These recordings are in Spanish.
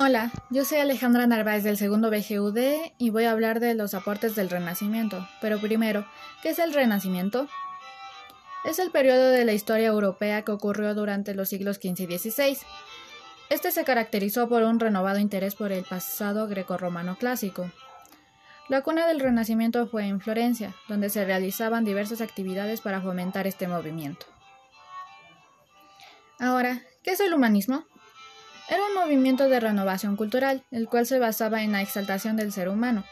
Hola, yo soy Alejandra Narváez del segundo BGUD y voy a hablar de los aportes del Renacimiento. Pero primero, ¿qué es el Renacimiento? Es el periodo de la historia europea que ocurrió durante los siglos XV y XVI. Este se caracterizó por un renovado interés por el pasado grecorromano clásico. La cuna del Renacimiento fue en Florencia, donde se realizaban diversas actividades para fomentar este movimiento. Ahora, ¿qué es el humanismo? Era un movimiento de renovación cultural, el cual se basaba en la exaltación del ser humano.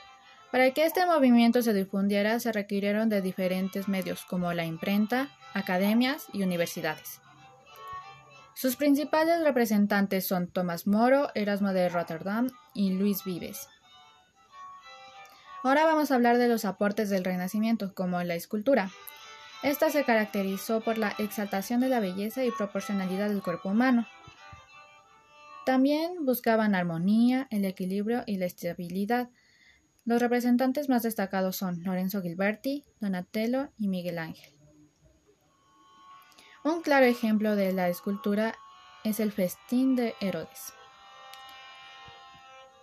Para que este movimiento se difundiera se requirieron de diferentes medios como la imprenta, academias y universidades. Sus principales representantes son Tomás Moro, Erasmo de Rotterdam y Luis Vives. Ahora vamos a hablar de los aportes del Renacimiento, como la escultura. Esta se caracterizó por la exaltación de la belleza y proporcionalidad del cuerpo humano. También buscaban armonía, el equilibrio y la estabilidad. Los representantes más destacados son Lorenzo Gilberti, Donatello y Miguel Ángel. Un claro ejemplo de la escultura es el Festín de Herodes.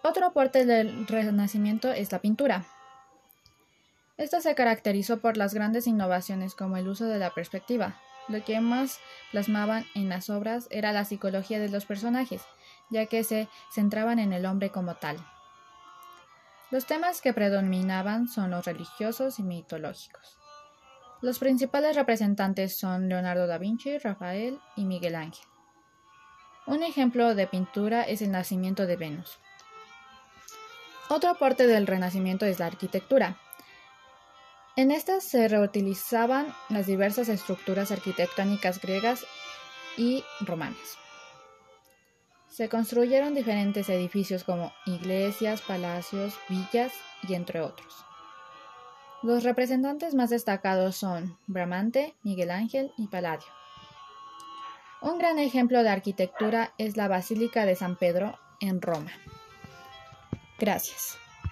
Otro aporte del Renacimiento es la pintura. Esta se caracterizó por las grandes innovaciones como el uso de la perspectiva. Lo que más plasmaban en las obras era la psicología de los personajes, ya que se centraban en el hombre como tal. Los temas que predominaban son los religiosos y mitológicos. Los principales representantes son Leonardo da Vinci, Rafael y Miguel Ángel. Un ejemplo de pintura es el nacimiento de Venus. Otro aporte del Renacimiento es la arquitectura. En esta se reutilizaban las diversas estructuras arquitectónicas griegas y romanas. Se construyeron diferentes edificios como iglesias, palacios, villas y entre otros. Los representantes más destacados son Bramante, Miguel Ángel y Palladio. Un gran ejemplo de arquitectura es la Basílica de San Pedro en Roma. Gracias.